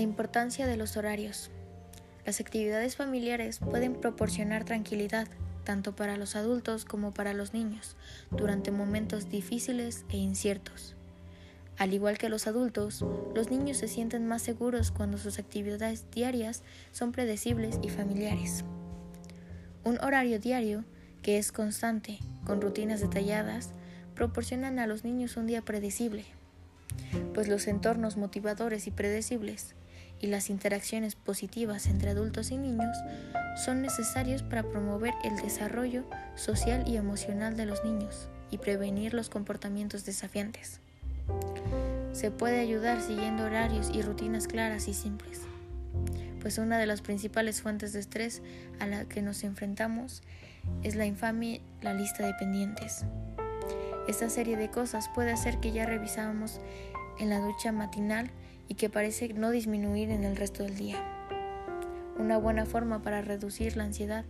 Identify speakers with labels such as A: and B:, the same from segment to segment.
A: La importancia de los horarios. Las actividades familiares pueden proporcionar tranquilidad tanto para los adultos como para los niños durante momentos difíciles e inciertos. Al igual que los adultos, los niños se sienten más seguros cuando sus actividades diarias son predecibles y familiares. Un horario diario, que es constante, con rutinas detalladas, proporcionan a los niños un día predecible, pues los entornos motivadores y predecibles y las interacciones positivas entre adultos y niños son necesarios para promover el desarrollo social y emocional de los niños y prevenir los comportamientos desafiantes. Se puede ayudar siguiendo horarios y rutinas claras y simples, pues una de las principales fuentes de estrés a la que nos enfrentamos es la infame la lista de pendientes. Esta serie de cosas puede hacer que ya revisamos en la ducha matinal y que parece no disminuir en el resto del día. Una buena forma para reducir la ansiedad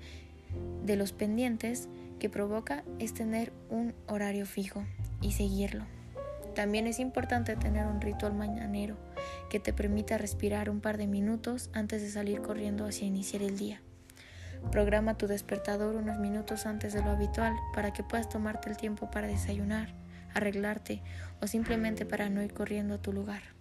A: de los pendientes que provoca es tener un horario fijo y seguirlo. También es importante tener un ritual mañanero que te permita respirar un par de minutos antes de salir corriendo hacia iniciar el día. Programa tu despertador unos minutos antes de lo habitual para que puedas tomarte el tiempo para desayunar, arreglarte o simplemente para no ir corriendo a tu lugar.